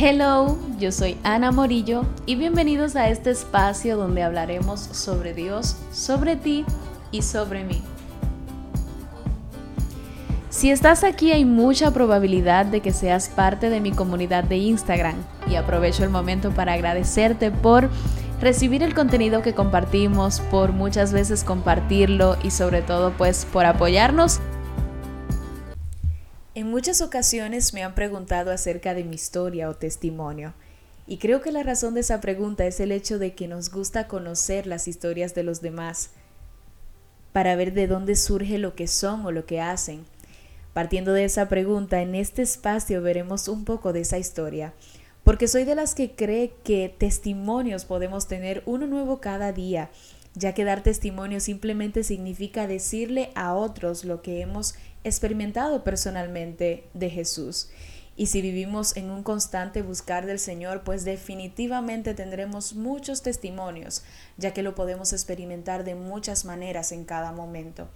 Hello, yo soy Ana Morillo y bienvenidos a este espacio donde hablaremos sobre Dios, sobre ti y sobre mí. Si estás aquí hay mucha probabilidad de que seas parte de mi comunidad de Instagram y aprovecho el momento para agradecerte por recibir el contenido que compartimos, por muchas veces compartirlo y sobre todo pues por apoyarnos muchas ocasiones me han preguntado acerca de mi historia o testimonio, y creo que la razón de esa pregunta es el hecho de que nos gusta conocer las historias de los demás, para ver de dónde surge lo que son o lo que hacen. Partiendo de esa pregunta, en este espacio veremos un poco de esa historia, porque soy de las que cree que testimonios podemos tener uno nuevo cada día, ya que dar testimonio simplemente significa decirle a otros lo que hemos experimentado personalmente de Jesús. Y si vivimos en un constante buscar del Señor, pues definitivamente tendremos muchos testimonios, ya que lo podemos experimentar de muchas maneras en cada momento.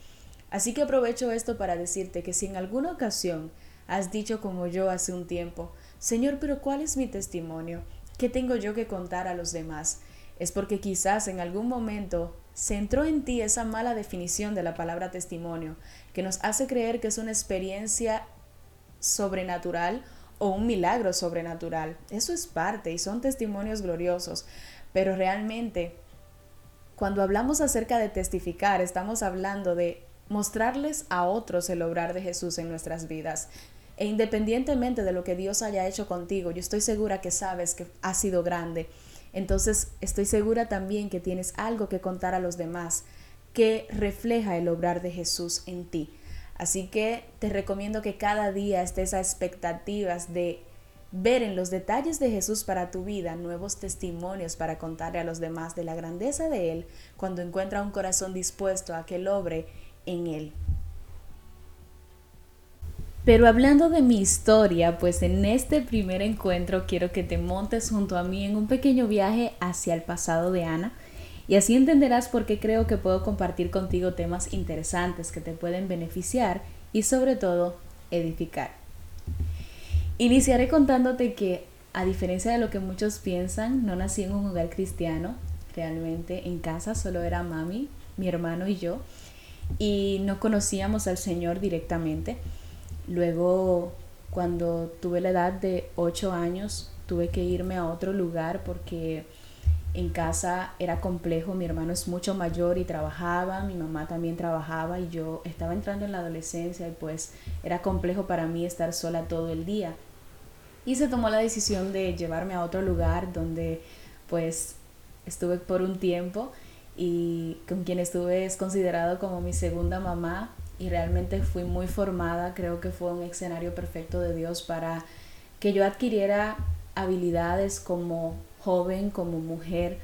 Así que aprovecho esto para decirte que si en alguna ocasión has dicho como yo hace un tiempo, Señor, pero ¿cuál es mi testimonio? ¿Qué tengo yo que contar a los demás? Es porque quizás en algún momento se entró en ti esa mala definición de la palabra testimonio, que nos hace creer que es una experiencia sobrenatural o un milagro sobrenatural. Eso es parte y son testimonios gloriosos, pero realmente cuando hablamos acerca de testificar, estamos hablando de mostrarles a otros el obrar de Jesús en nuestras vidas. E independientemente de lo que Dios haya hecho contigo, yo estoy segura que sabes que ha sido grande entonces estoy segura también que tienes algo que contar a los demás que refleja el obrar de Jesús en ti. Así que te recomiendo que cada día estés a expectativas de ver en los detalles de Jesús para tu vida nuevos testimonios para contarle a los demás de la grandeza de Él cuando encuentra un corazón dispuesto a que Él obre en Él. Pero hablando de mi historia, pues en este primer encuentro quiero que te montes junto a mí en un pequeño viaje hacia el pasado de Ana y así entenderás por qué creo que puedo compartir contigo temas interesantes que te pueden beneficiar y sobre todo edificar. Iniciaré contándote que, a diferencia de lo que muchos piensan, no nací en un hogar cristiano, realmente en casa solo era mami, mi hermano y yo, y no conocíamos al Señor directamente. Luego, cuando tuve la edad de 8 años, tuve que irme a otro lugar porque en casa era complejo, mi hermano es mucho mayor y trabajaba, mi mamá también trabajaba y yo estaba entrando en la adolescencia y pues era complejo para mí estar sola todo el día. Y se tomó la decisión de llevarme a otro lugar donde pues estuve por un tiempo y con quien estuve es considerado como mi segunda mamá y realmente fui muy formada. Creo que fue un escenario perfecto de Dios para que yo adquiriera habilidades como joven, como mujer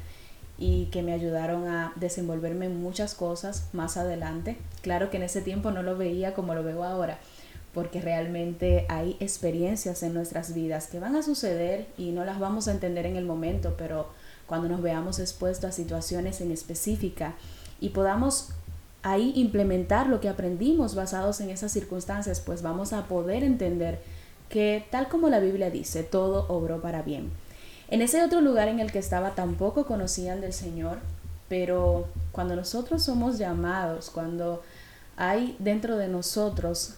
y que me ayudaron a desenvolverme en muchas cosas más adelante. Claro que en ese tiempo no lo veía como lo veo ahora, porque realmente hay experiencias en nuestras vidas que van a suceder y no las vamos a entender en el momento, pero cuando nos veamos expuestos a situaciones en específica y podamos ahí implementar lo que aprendimos basados en esas circunstancias, pues vamos a poder entender que tal como la Biblia dice, todo obró para bien. En ese otro lugar en el que estaba tampoco conocían del Señor, pero cuando nosotros somos llamados, cuando hay dentro de nosotros,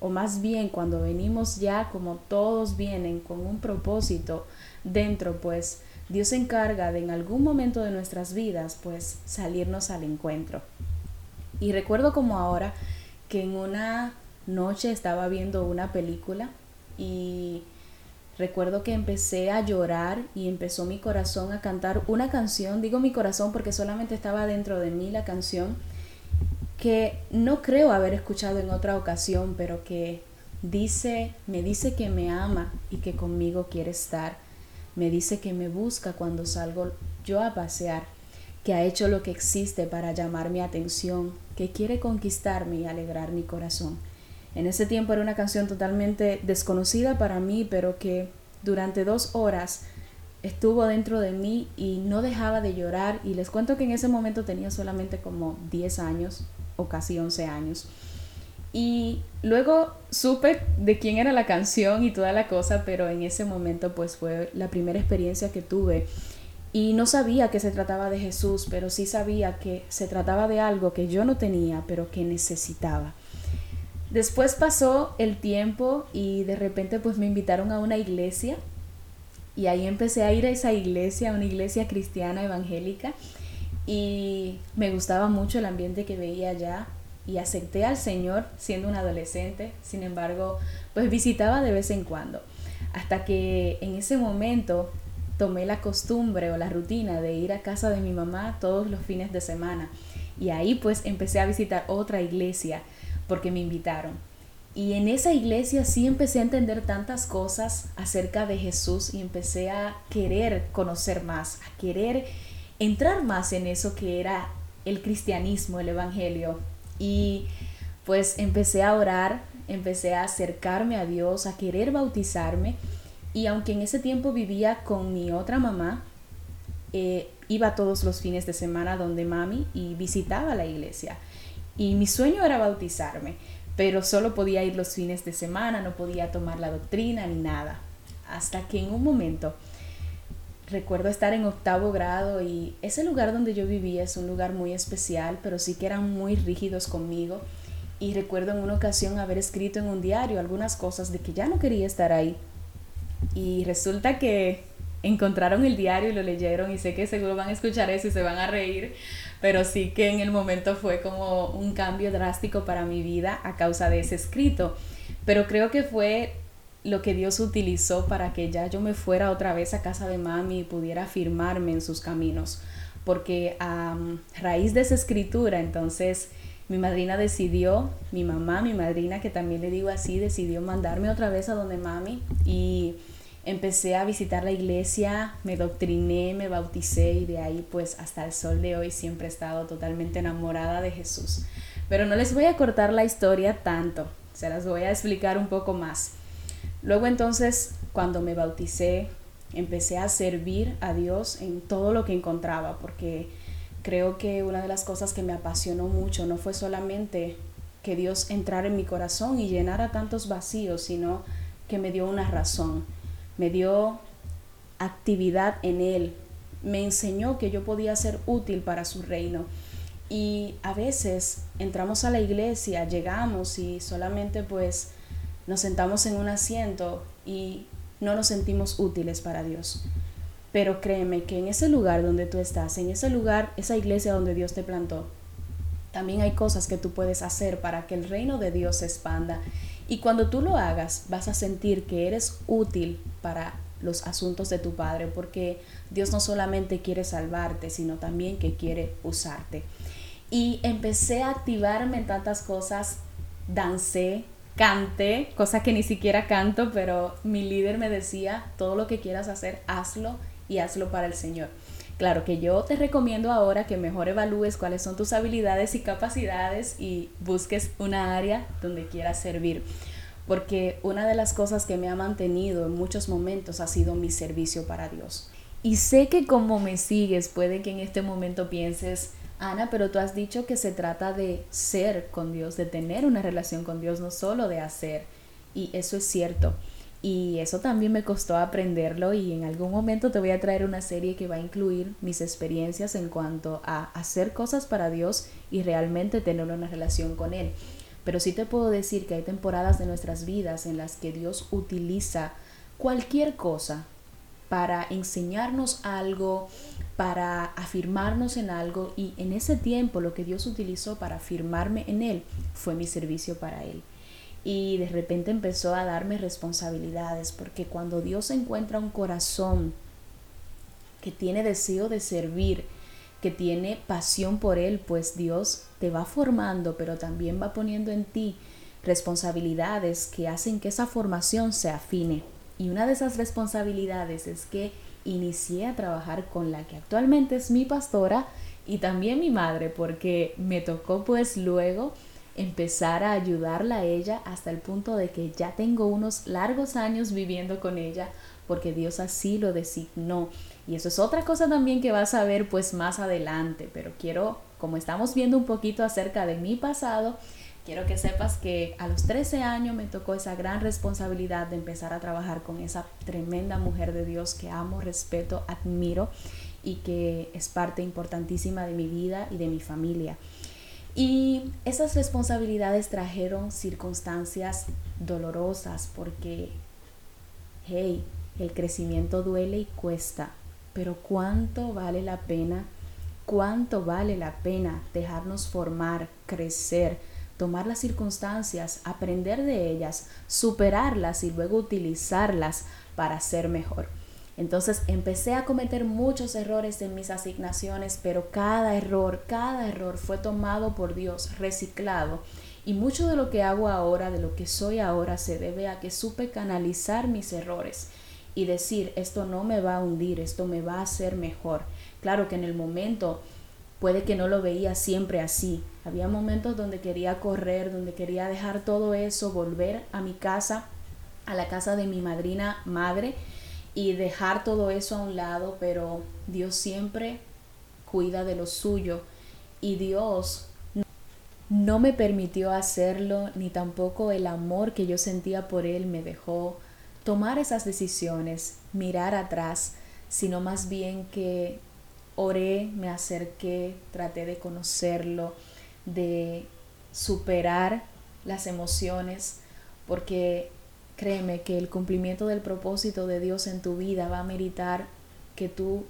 o más bien cuando venimos ya como todos vienen con un propósito dentro, pues Dios se encarga de en algún momento de nuestras vidas, pues salirnos al encuentro. Y recuerdo como ahora que en una noche estaba viendo una película y recuerdo que empecé a llorar y empezó mi corazón a cantar una canción, digo mi corazón porque solamente estaba dentro de mí la canción, que no creo haber escuchado en otra ocasión, pero que dice, me dice que me ama y que conmigo quiere estar. Me dice que me busca cuando salgo yo a pasear que ha hecho lo que existe para llamar mi atención, que quiere conquistarme y alegrar mi corazón. En ese tiempo era una canción totalmente desconocida para mí, pero que durante dos horas estuvo dentro de mí y no dejaba de llorar. Y les cuento que en ese momento tenía solamente como 10 años o casi 11 años. Y luego supe de quién era la canción y toda la cosa, pero en ese momento pues fue la primera experiencia que tuve. Y no sabía que se trataba de Jesús, pero sí sabía que se trataba de algo que yo no tenía, pero que necesitaba. Después pasó el tiempo y de repente pues me invitaron a una iglesia y ahí empecé a ir a esa iglesia, una iglesia cristiana evangélica y me gustaba mucho el ambiente que veía allá y acepté al Señor siendo un adolescente, sin embargo, pues visitaba de vez en cuando, hasta que en ese momento tomé la costumbre o la rutina de ir a casa de mi mamá todos los fines de semana y ahí pues empecé a visitar otra iglesia porque me invitaron. Y en esa iglesia sí empecé a entender tantas cosas acerca de Jesús y empecé a querer conocer más, a querer entrar más en eso que era el cristianismo, el evangelio, y pues empecé a orar, empecé a acercarme a Dios, a querer bautizarme. Y aunque en ese tiempo vivía con mi otra mamá, eh, iba todos los fines de semana donde mami y visitaba la iglesia. Y mi sueño era bautizarme, pero solo podía ir los fines de semana, no podía tomar la doctrina ni nada. Hasta que en un momento recuerdo estar en octavo grado y ese lugar donde yo vivía es un lugar muy especial, pero sí que eran muy rígidos conmigo. Y recuerdo en una ocasión haber escrito en un diario algunas cosas de que ya no quería estar ahí. Y resulta que encontraron el diario y lo leyeron y sé que seguro van a escuchar eso y se van a reír, pero sí que en el momento fue como un cambio drástico para mi vida a causa de ese escrito. Pero creo que fue lo que Dios utilizó para que ya yo me fuera otra vez a casa de mami y pudiera afirmarme en sus caminos. Porque a raíz de esa escritura, entonces mi madrina decidió, mi mamá, mi madrina, que también le digo así, decidió mandarme otra vez a donde mami y empecé a visitar la iglesia, me doctriné, me bauticé y de ahí pues hasta el sol de hoy siempre he estado totalmente enamorada de Jesús. Pero no les voy a cortar la historia tanto, se las voy a explicar un poco más. Luego entonces, cuando me bauticé, empecé a servir a Dios en todo lo que encontraba, porque creo que una de las cosas que me apasionó mucho no fue solamente que Dios entrara en mi corazón y llenara tantos vacíos, sino que me dio una razón, me dio actividad en Él, me enseñó que yo podía ser útil para su reino. Y a veces entramos a la iglesia, llegamos y solamente pues nos sentamos en un asiento y no nos sentimos útiles para Dios. Pero créeme que en ese lugar donde tú estás, en ese lugar, esa iglesia donde Dios te plantó, también hay cosas que tú puedes hacer para que el reino de Dios se expanda. Y cuando tú lo hagas, vas a sentir que eres útil para los asuntos de tu Padre, porque Dios no solamente quiere salvarte, sino también que quiere usarte. Y empecé a activarme en tantas cosas, dancé, canté, cosa que ni siquiera canto, pero mi líder me decía, todo lo que quieras hacer, hazlo y hazlo para el Señor. Claro que yo te recomiendo ahora que mejor evalúes cuáles son tus habilidades y capacidades y busques una área donde quieras servir. Porque una de las cosas que me ha mantenido en muchos momentos ha sido mi servicio para Dios. Y sé que como me sigues, puede que en este momento pienses, Ana, pero tú has dicho que se trata de ser con Dios, de tener una relación con Dios, no solo de hacer. Y eso es cierto. Y eso también me costó aprenderlo y en algún momento te voy a traer una serie que va a incluir mis experiencias en cuanto a hacer cosas para Dios y realmente tener una relación con Él. Pero sí te puedo decir que hay temporadas de nuestras vidas en las que Dios utiliza cualquier cosa para enseñarnos algo, para afirmarnos en algo y en ese tiempo lo que Dios utilizó para afirmarme en Él fue mi servicio para Él. Y de repente empezó a darme responsabilidades, porque cuando Dios encuentra un corazón que tiene deseo de servir, que tiene pasión por Él, pues Dios te va formando, pero también va poniendo en ti responsabilidades que hacen que esa formación se afine. Y una de esas responsabilidades es que inicié a trabajar con la que actualmente es mi pastora y también mi madre, porque me tocó pues luego empezar a ayudarla a ella hasta el punto de que ya tengo unos largos años viviendo con ella porque Dios así lo designó. Y eso es otra cosa también que vas a ver pues más adelante, pero quiero, como estamos viendo un poquito acerca de mi pasado, quiero que sepas que a los 13 años me tocó esa gran responsabilidad de empezar a trabajar con esa tremenda mujer de Dios que amo, respeto, admiro y que es parte importantísima de mi vida y de mi familia. Y esas responsabilidades trajeron circunstancias dolorosas porque, hey, el crecimiento duele y cuesta, pero ¿cuánto vale la pena? ¿Cuánto vale la pena dejarnos formar, crecer? tomar las circunstancias, aprender de ellas, superarlas y luego utilizarlas para ser mejor. Entonces empecé a cometer muchos errores en mis asignaciones, pero cada error, cada error fue tomado por Dios, reciclado. Y mucho de lo que hago ahora, de lo que soy ahora, se debe a que supe canalizar mis errores y decir, esto no me va a hundir, esto me va a hacer mejor. Claro que en el momento puede que no lo veía siempre así. Había momentos donde quería correr, donde quería dejar todo eso, volver a mi casa, a la casa de mi madrina madre y dejar todo eso a un lado, pero Dios siempre cuida de lo suyo. Y Dios no me permitió hacerlo, ni tampoco el amor que yo sentía por Él me dejó tomar esas decisiones, mirar atrás, sino más bien que oré, me acerqué, traté de conocerlo, de superar las emociones, porque créeme que el cumplimiento del propósito de Dios en tu vida va a meritar que tú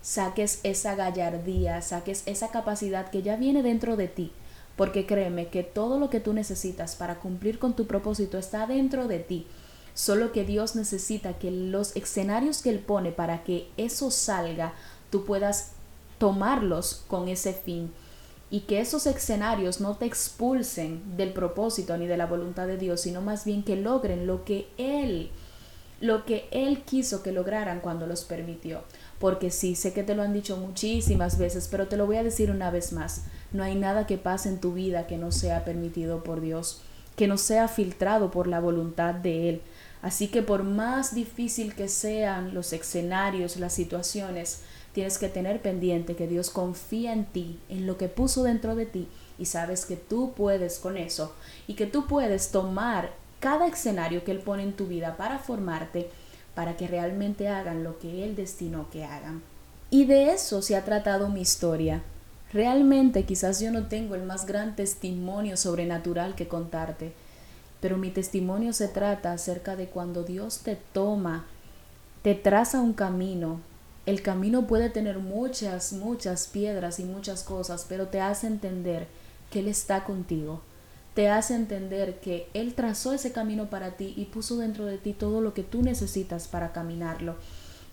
saques esa gallardía, saques esa capacidad que ya viene dentro de ti, porque créeme que todo lo que tú necesitas para cumplir con tu propósito está dentro de ti. Solo que Dios necesita que los escenarios que Él pone para que eso salga tú puedas tomarlos con ese fin y que esos escenarios no te expulsen del propósito ni de la voluntad de Dios, sino más bien que logren lo que Él, lo que Él quiso que lograran cuando los permitió. Porque sí, sé que te lo han dicho muchísimas veces, pero te lo voy a decir una vez más. No hay nada que pase en tu vida que no sea permitido por Dios, que no sea filtrado por la voluntad de Él. Así que por más difícil que sean los escenarios, las situaciones, Tienes que tener pendiente que Dios confía en ti, en lo que puso dentro de ti y sabes que tú puedes con eso y que tú puedes tomar cada escenario que Él pone en tu vida para formarte, para que realmente hagan lo que Él destinó que hagan. Y de eso se ha tratado mi historia. Realmente quizás yo no tengo el más gran testimonio sobrenatural que contarte, pero mi testimonio se trata acerca de cuando Dios te toma, te traza un camino, el camino puede tener muchas, muchas piedras y muchas cosas, pero te hace entender que Él está contigo. Te hace entender que Él trazó ese camino para ti y puso dentro de ti todo lo que tú necesitas para caminarlo.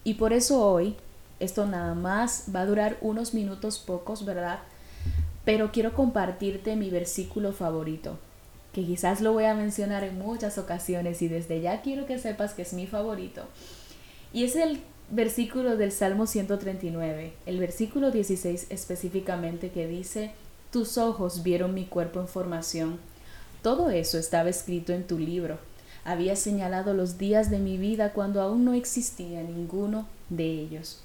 Y por eso hoy, esto nada más va a durar unos minutos pocos, ¿verdad? Pero quiero compartirte mi versículo favorito, que quizás lo voy a mencionar en muchas ocasiones y desde ya quiero que sepas que es mi favorito. Y es el versículo del Salmo 139, el versículo 16 específicamente que dice, tus ojos vieron mi cuerpo en formación. Todo eso estaba escrito en tu libro. Había señalado los días de mi vida cuando aún no existía ninguno de ellos.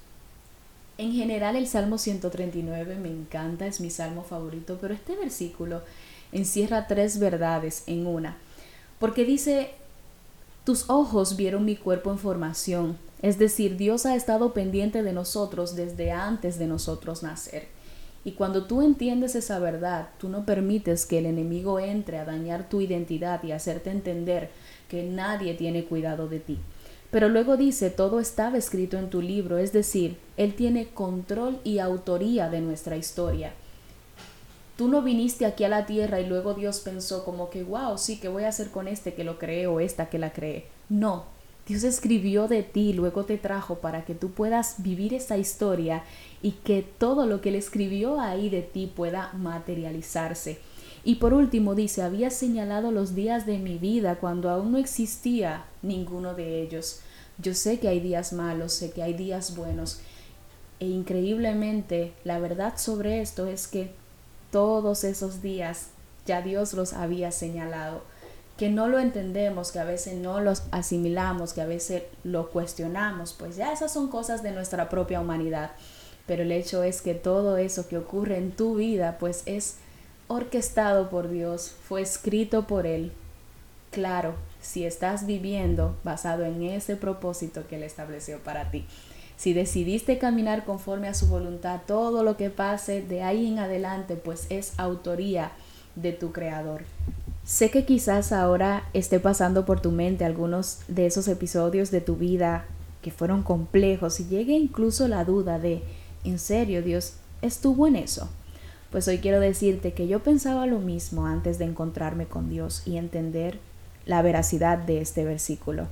En general el Salmo 139 me encanta, es mi salmo favorito, pero este versículo encierra tres verdades en una, porque dice, tus ojos vieron mi cuerpo en formación, es decir, Dios ha estado pendiente de nosotros desde antes de nosotros nacer. Y cuando tú entiendes esa verdad, tú no permites que el enemigo entre a dañar tu identidad y hacerte entender que nadie tiene cuidado de ti. Pero luego dice, todo estaba escrito en tu libro, es decir, Él tiene control y autoría de nuestra historia. Tú no viniste aquí a la tierra y luego Dios pensó como que, wow, sí, ¿qué voy a hacer con este que lo cree o esta que la cree? No, Dios escribió de ti, luego te trajo para que tú puedas vivir esa historia y que todo lo que Él escribió ahí de ti pueda materializarse. Y por último dice, había señalado los días de mi vida cuando aún no existía ninguno de ellos. Yo sé que hay días malos, sé que hay días buenos. E increíblemente, la verdad sobre esto es que todos esos días ya Dios los había señalado que no lo entendemos, que a veces no los asimilamos, que a veces lo cuestionamos, pues ya esas son cosas de nuestra propia humanidad. Pero el hecho es que todo eso que ocurre en tu vida, pues es orquestado por Dios, fue escrito por Él. Claro, si estás viviendo basado en ese propósito que Él estableció para ti. Si decidiste caminar conforme a su voluntad, todo lo que pase de ahí en adelante, pues es autoría de tu Creador. Sé que quizás ahora esté pasando por tu mente algunos de esos episodios de tu vida que fueron complejos y llegue incluso la duda de, ¿en serio Dios estuvo en eso? Pues hoy quiero decirte que yo pensaba lo mismo antes de encontrarme con Dios y entender la veracidad de este versículo.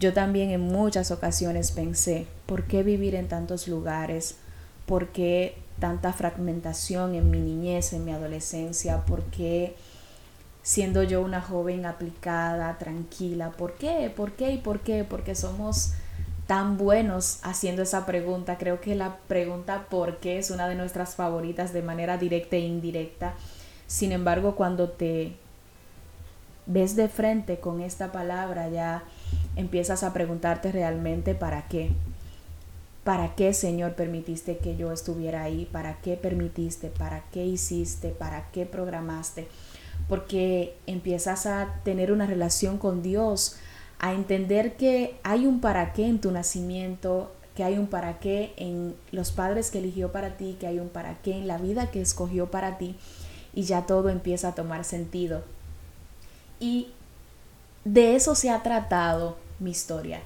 Yo también en muchas ocasiones pensé, ¿por qué vivir en tantos lugares? ¿Por qué tanta fragmentación en mi niñez, en mi adolescencia? ¿Por qué siendo yo una joven aplicada, tranquila? ¿Por qué? ¿Por qué? ¿Y por qué? Porque somos tan buenos haciendo esa pregunta. Creo que la pregunta ¿por qué? es una de nuestras favoritas de manera directa e indirecta. Sin embargo, cuando te ves de frente con esta palabra, ya empiezas a preguntarte realmente para qué. ¿Para qué, Señor, permitiste que yo estuviera ahí? ¿Para qué permitiste? ¿Para qué hiciste? ¿Para qué programaste? Porque empiezas a tener una relación con Dios, a entender que hay un para qué en tu nacimiento, que hay un para qué en los padres que eligió para ti, que hay un para qué en la vida que escogió para ti, y ya todo empieza a tomar sentido. Y de eso se ha tratado mi historia,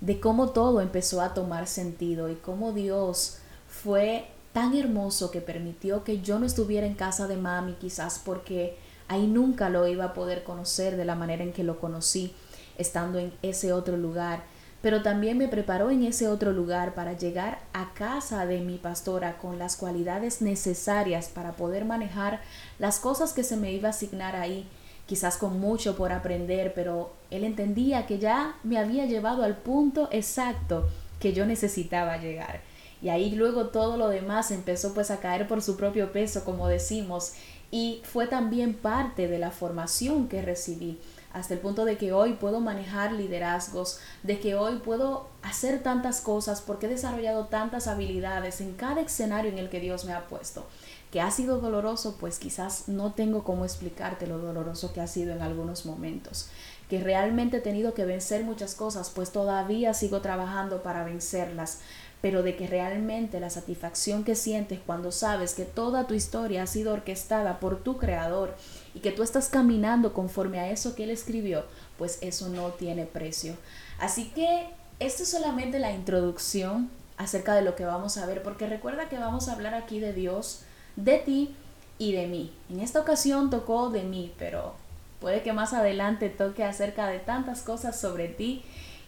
de cómo todo empezó a tomar sentido y cómo Dios fue tan hermoso que permitió que yo no estuviera en casa de mami quizás porque ahí nunca lo iba a poder conocer de la manera en que lo conocí estando en ese otro lugar, pero también me preparó en ese otro lugar para llegar a casa de mi pastora con las cualidades necesarias para poder manejar las cosas que se me iba a asignar ahí quizás con mucho por aprender, pero él entendía que ya me había llevado al punto exacto que yo necesitaba llegar. Y ahí luego todo lo demás empezó pues a caer por su propio peso, como decimos, y fue también parte de la formación que recibí, hasta el punto de que hoy puedo manejar liderazgos, de que hoy puedo hacer tantas cosas porque he desarrollado tantas habilidades en cada escenario en el que Dios me ha puesto que ha sido doloroso, pues quizás no tengo cómo explicarte lo doloroso que ha sido en algunos momentos, que realmente he tenido que vencer muchas cosas, pues todavía sigo trabajando para vencerlas, pero de que realmente la satisfacción que sientes cuando sabes que toda tu historia ha sido orquestada por tu creador y que tú estás caminando conforme a eso que él escribió, pues eso no tiene precio. Así que esto es solamente la introducción acerca de lo que vamos a ver, porque recuerda que vamos a hablar aquí de Dios, de ti y de mí. En esta ocasión tocó de mí, pero puede que más adelante toque acerca de tantas cosas sobre ti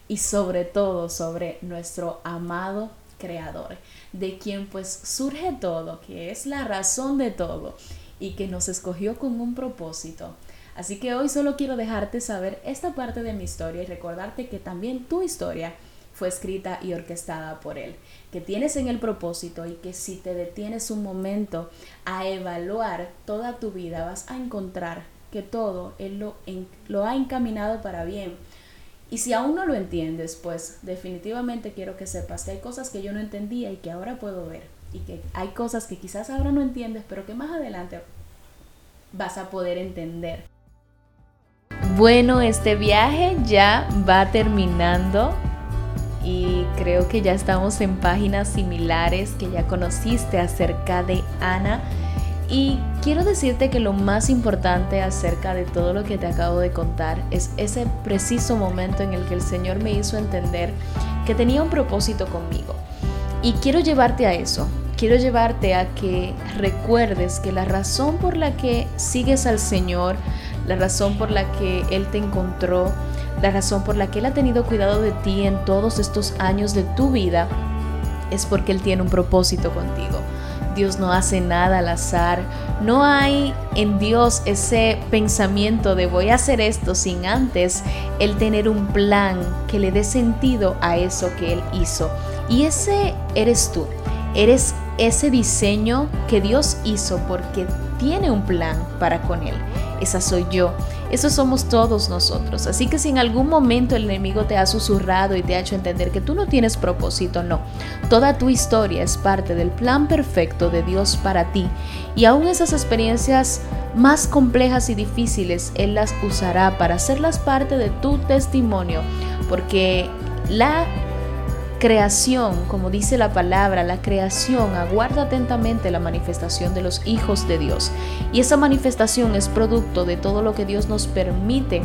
y sobre todo sobre nuestro amado creador, de quien pues surge todo, que es la razón de todo y que nos escogió con un propósito. Así que hoy solo quiero dejarte saber esta parte de mi historia y recordarte que también tu historia fue escrita y orquestada por Él, que tienes en el propósito y que si te detienes un momento a evaluar toda tu vida vas a encontrar que todo Él lo, lo ha encaminado para bien. Y si aún no lo entiendes, pues definitivamente quiero que sepas que hay cosas que yo no entendía y que ahora puedo ver. Y que hay cosas que quizás ahora no entiendes, pero que más adelante vas a poder entender. Bueno, este viaje ya va terminando creo que ya estamos en páginas similares que ya conociste acerca de Ana. Y quiero decirte que lo más importante acerca de todo lo que te acabo de contar es ese preciso momento en el que el Señor me hizo entender que tenía un propósito conmigo. Y quiero llevarte a eso. Quiero llevarte a que recuerdes que la razón por la que sigues al Señor, la razón por la que Él te encontró, la razón por la que Él ha tenido cuidado de ti en todos estos años de tu vida es porque Él tiene un propósito contigo. Dios no hace nada al azar. No hay en Dios ese pensamiento de voy a hacer esto sin antes Él tener un plan que le dé sentido a eso que Él hizo. Y ese eres tú. Eres ese diseño que Dios hizo porque tiene un plan para con Él. Esa soy yo. Eso somos todos nosotros. Así que si en algún momento el enemigo te ha susurrado y te ha hecho entender que tú no tienes propósito, no. Toda tu historia es parte del plan perfecto de Dios para ti. Y aún esas experiencias más complejas y difíciles, Él las usará para hacerlas parte de tu testimonio. Porque la creación, como dice la palabra, la creación aguarda atentamente la manifestación de los hijos de Dios. Y esa manifestación es producto de todo lo que Dios nos permite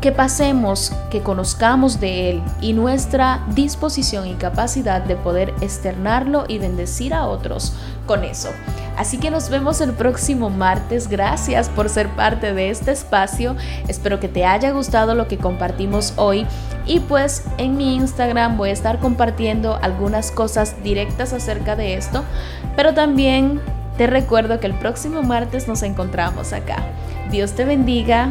que pasemos, que conozcamos de Él y nuestra disposición y capacidad de poder externarlo y bendecir a otros con eso. Así que nos vemos el próximo martes. Gracias por ser parte de este espacio. Espero que te haya gustado lo que compartimos hoy. Y pues en mi Instagram voy a estar compartiendo algunas cosas directas acerca de esto. Pero también te recuerdo que el próximo martes nos encontramos acá. Dios te bendiga.